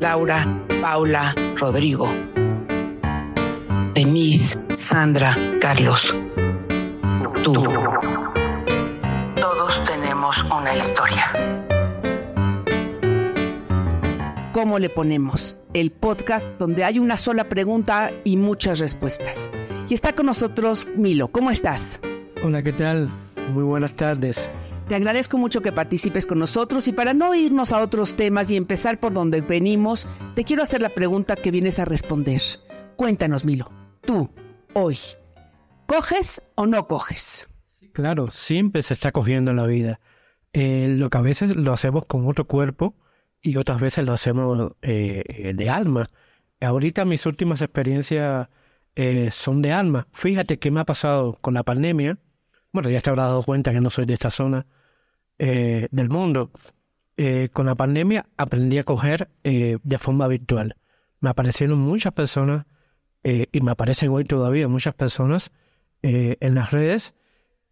Laura, Paula, Rodrigo, Denise, Sandra, Carlos, tú. Todos tenemos una historia. ¿Cómo le ponemos? El podcast donde hay una sola pregunta y muchas respuestas. Y está con nosotros Milo. ¿Cómo estás? Hola, ¿qué tal? Muy buenas tardes. Te agradezco mucho que participes con nosotros y para no irnos a otros temas y empezar por donde venimos, te quiero hacer la pregunta que vienes a responder. Cuéntanos, Milo, tú, hoy, ¿coges o no coges? Claro, siempre se está cogiendo en la vida. Eh, lo que a veces lo hacemos con otro cuerpo y otras veces lo hacemos eh, de alma. Ahorita mis últimas experiencias eh, son de alma. Fíjate qué me ha pasado con la pandemia. Bueno, ya te habrás dado cuenta que no soy de esta zona eh, del mundo. con la pandemia aprendí a coger de forma virtual. Me aparecieron muchas personas y me aparecen hoy todavía muchas personas en las redes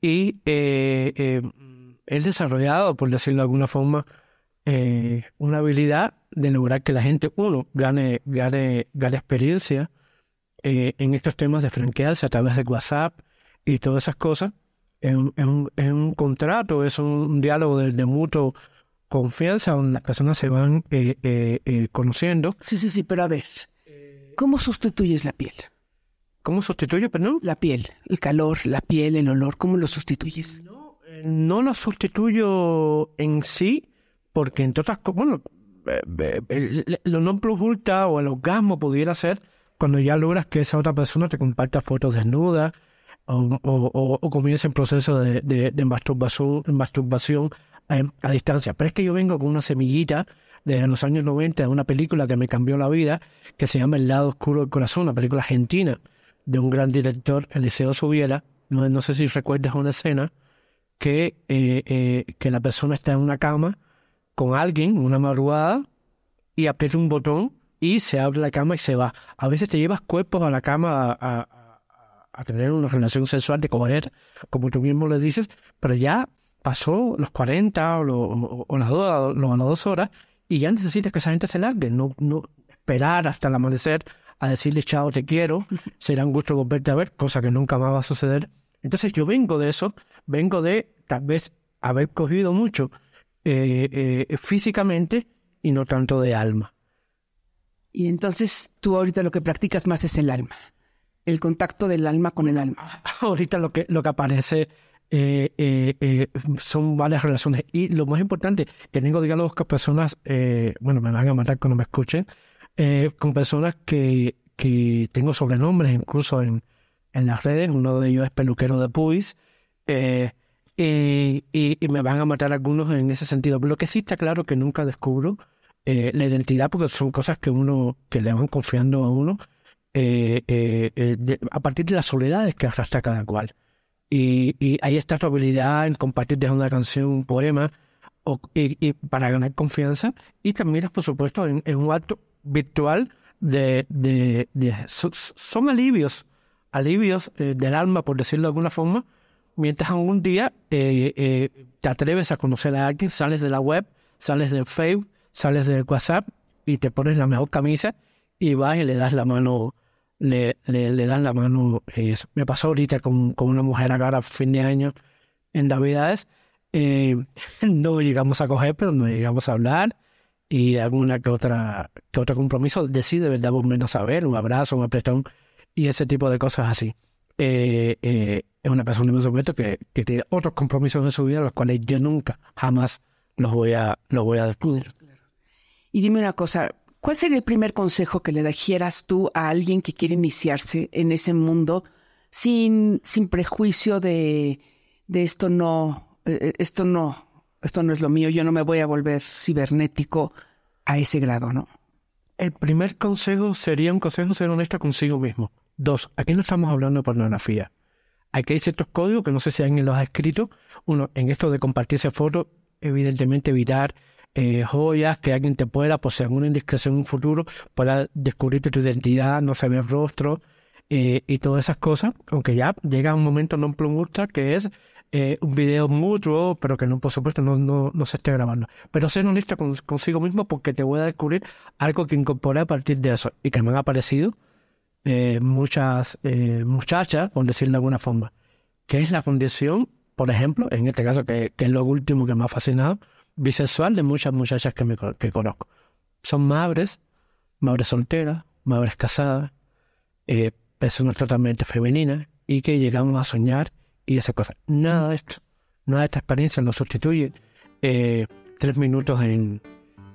y he desarrollado, por decirlo de alguna forma, eh, una habilidad de lograr que la gente, uno, gane, gane, gane experiencia eh, en estos temas de franquearse a través de WhatsApp y todas esas cosas. Es un, un, contrato, es un diálogo de, de mutuo confianza donde las personas se van eh, conociendo. Sí, sí, sí, pero a ver, ¿cómo sustituyes la piel? ¿Cómo sustituye, perdón? La piel, el calor, la piel, el olor, ¿cómo lo sustituyes? No, no lo sustituyo en sí, porque entre otras cosas, bueno, lo non plus ultra o el orgasmo pudiera ser cuando ya logras que esa otra persona te comparta fotos desnudas o, o, el proceso de, masturbación, masturbación a, distancia. Pero es que yo vengo con una semillita de los años 90 de una película que me cambió la vida, que se llama El lado oscuro del corazón, una película argentina de un gran director, Eliseo Subiela. No, no sé si recuerdas una escena que, eh, eh, que la persona está en una cama con alguien una madrugada y aprieta un botón y se abre la cama y se va. A veces te llevas cuerpos a la cama a, tener una relación sexual de coger, como tú mismo le dices, pero ya pasó los 40 o, las, dos, las dos horas y ya necesitas que esa gente se largue, no, no esperar hasta el amanecer a decirle chao, te quiero, será un gusto volverte a ver, cosa que nunca más va a suceder. Entonces yo vengo de eso, vengo de tal vez haber cogido mucho eh, eh, físicamente y no tanto de alma. Y entonces tú ahorita lo que practicas más es el alma, el contacto del alma con el alma. Ahorita lo que, lo que aparece eh, son varias relaciones y lo más importante, que tengo diálogos con personas, bueno, me van a matar cuando me escuchen, con personas que, que tengo sobrenombres incluso en, en las redes, uno de ellos es peluquero de Puis, y, me van a matar algunos en ese sentido. Pero lo que sí está claro que nunca descubro eh, la identidad porque son cosas que uno que le van confiando a uno eh, eh, a partir de las soledades que arrastra cada cual. Y, y ahí está tu habilidad en compartir desde una canción, un poema, o, y, para ganar confianza. Y también, por supuesto, en, un acto virtual de, de, son alivios, alivios del alma, por decirlo de alguna forma, mientras algún día eh, eh, te atreves a conocer a alguien, sales de la web, sales del Facebook, sales del WhatsApp y te pones la mejor camisa y vas y le das la mano, le, le, das la mano. Eh, me pasó ahorita con, con una mujer acá a fin de año en Navidades. no llegamos a coger, pero no llegamos a hablar y alguna que otra que otro compromiso decide verdad menos saber un abrazo un apretón y ese tipo de cosas así eh, eh, es una persona en supuesto que, que tiene otros compromisos en su vida, los cuales yo nunca, jamás los voy a, los voy a descubrir. Y dime una cosa, ¿cuál sería el primer consejo que le dijeras tú a alguien que quiere iniciarse en ese mundo sin, sin prejuicio de, de esto no, eh, eh, esto no, esto no es lo mío, yo no me voy a volver cibernético a ese grado, ¿no? El primer consejo sería un consejo ser honesto consigo mismo. Dos, aquí no estamos hablando de pornografía. Aquí hay ciertos códigos que no sé si alguien los ha escrito. Uno, en esto de compartirse fotos, evidentemente evitar eh, joyas que alguien te pueda, por si alguna indiscreción en un futuro, pueda descubrirte tu identidad, no saber rostro eh, y todas esas cosas. Aunque ya llega un momento non plus ultra que es eh, un video mutuo, pero que no, por supuesto, no, no, no se esté grabando. Pero ser honesto consigo mismo porque te voy a descubrir algo que incorporé a partir de eso y que me han aparecido muchas muchachas, por decirlo de alguna forma, que es la condición, por ejemplo, en este caso, que, que es lo último que me ha fascinado, bisexual de muchas muchachas que, me, que conozco. Son madres, madres solteras, madres casadas, eh, personas totalmente femeninas y que llegamos a soñar y esa cosa. Nada de esto, nada de esta experiencia no sustituye eh, tres minutos en,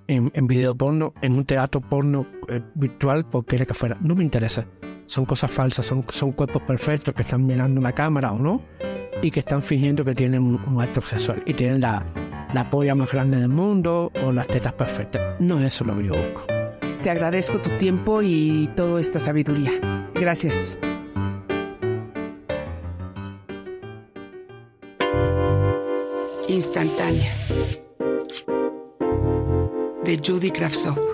en, video porno, en un teatro porno eh, virtual, porque era que fuera. No me interesa. Son cosas falsas, son, son cuerpos perfectos que están mirando la cámara o no, y que están fingiendo que tienen un, acto sexual y tienen la, la polla más grande del mundo o las tetas perfectas. No es eso lo que yo busco. Te agradezco tu tiempo y toda esta sabiduría. Gracias. Instantáneas de Judy Kravtsov.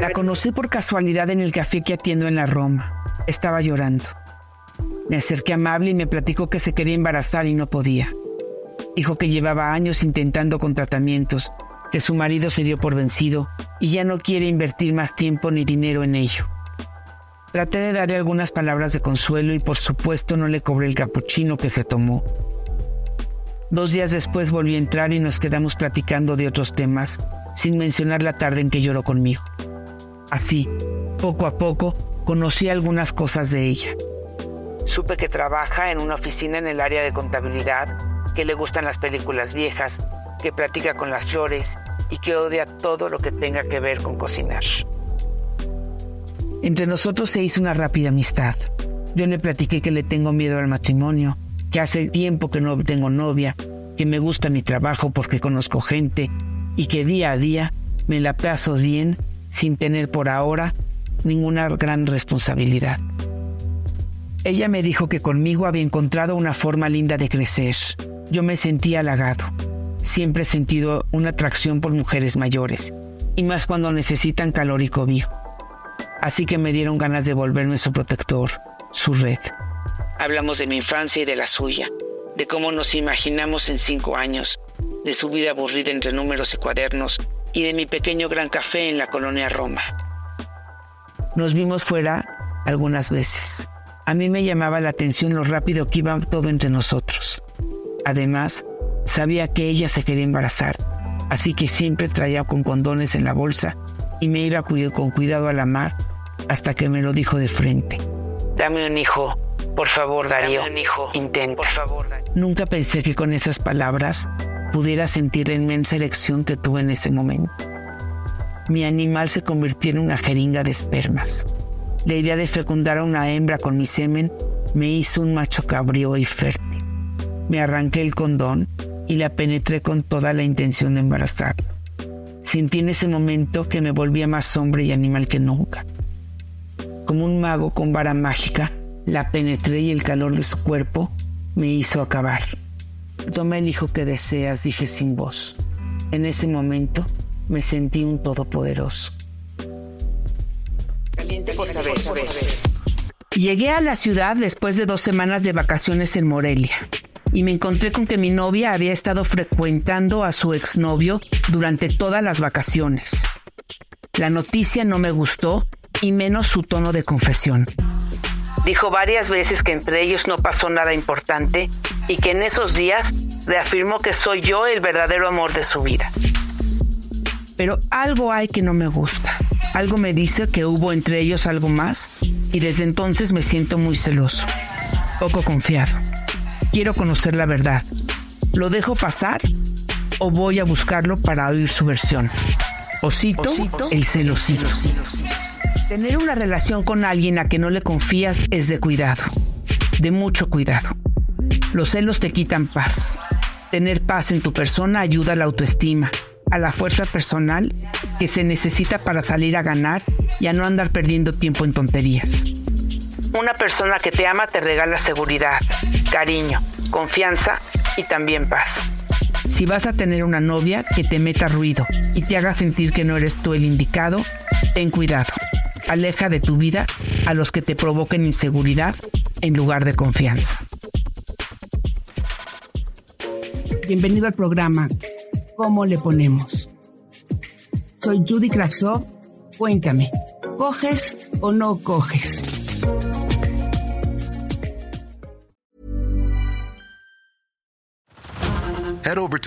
La conocí por casualidad en el café que atiendo en la Roma. Estaba llorando. Me acerqué amable y me platicó que se quería embarazar y no podía. Dijo que llevaba años intentando con tratamientos que su marido se dio por vencido y ya no quiere invertir más tiempo ni dinero en ello. Traté de darle algunas palabras de consuelo y por supuesto no le cobré el capuchino que se tomó. Dos días después volví a entrar y nos quedamos platicando de otros temas, sin mencionar la tarde en que lloró conmigo. Así, poco a poco, conocí algunas cosas de ella. Supe que trabaja en una oficina en el área de contabilidad, que le gustan las películas viejas que platica con las flores y que odia todo lo que tenga que ver con cocinar. Entre nosotros se hizo una rápida amistad. Yo le platiqué que le tengo miedo al matrimonio, que hace tiempo que no tengo novia, que me gusta mi trabajo porque conozco gente y que día a día me la paso bien sin tener por ahora ninguna gran responsabilidad. Ella me dijo que conmigo había encontrado una forma linda de crecer. Yo me sentí halagado siempre he sentido una atracción por mujeres mayores, y más cuando necesitan calor y cobijo. Así que me dieron ganas de volverme su protector, su red. Hablamos de mi infancia y de la suya, de cómo nos imaginamos en cinco años, de su vida aburrida entre números y cuadernos, y de mi pequeño gran café en la colonia Roma. Nos vimos fuera algunas veces. A mí me llamaba la atención lo rápido que iba todo entre nosotros. Además, Sabía que ella se quería embarazar, así que siempre traía con condones en la bolsa y me iba con cuidado a la mar hasta que me lo dijo de frente. Dame un hijo, por favor, Darío. Dame un hijo. Intenta. Por favor, Nunca pensé que con esas palabras pudiera sentir la inmensa erección que tuve en ese momento. Mi animal se convirtió en una jeringa de espermas. La idea de fecundar a una hembra con mi semen me hizo un macho cabrío y fértil. Me arranqué el condón y la penetré con toda la intención de embarazar. Sentí en ese momento que me volvía más hombre y animal que nunca. Como un mago con vara mágica, la penetré y el calor de su cuerpo me hizo acabar. Toma el hijo que deseas, dije sin voz. En ese momento me sentí un todopoderoso. Llegué a la ciudad después de dos semanas de vacaciones en Morelia y me encontré con que mi novia había estado frecuentando a su exnovio durante todas las vacaciones. La noticia no me gustó y menos su tono de confesión. Dijo varias veces que entre ellos no pasó nada importante y que en esos días reafirmó que soy yo el verdadero amor de su vida. Pero algo hay que no me gusta. Algo me dice que hubo entre ellos algo más y desde entonces me siento muy celoso, poco confiado. Quiero conocer la verdad. ¿Lo dejo pasar o voy a buscarlo para oír su versión? Osito, el celosito. Tener una relación con alguien a que no le confías es de cuidado. de mucho cuidado. Los celos te quitan paz. Tener paz en tu persona ayuda a la autoestima, a la fuerza personal que se necesita para salir a ganar y a no andar perdiendo tiempo en tonterías. Una persona que te ama te regala seguridad, cariño, confianza y también paz. Si vas a tener una novia que te meta ruido y te haga sentir que no eres tú el indicado, ten cuidado. Aleja de tu vida a los que te provoquen inseguridad en lugar de confianza. Bienvenido al programa ¿Cómo le ponemos? Soy Judy Kravsov. Cuéntame, ¿coges o no coges?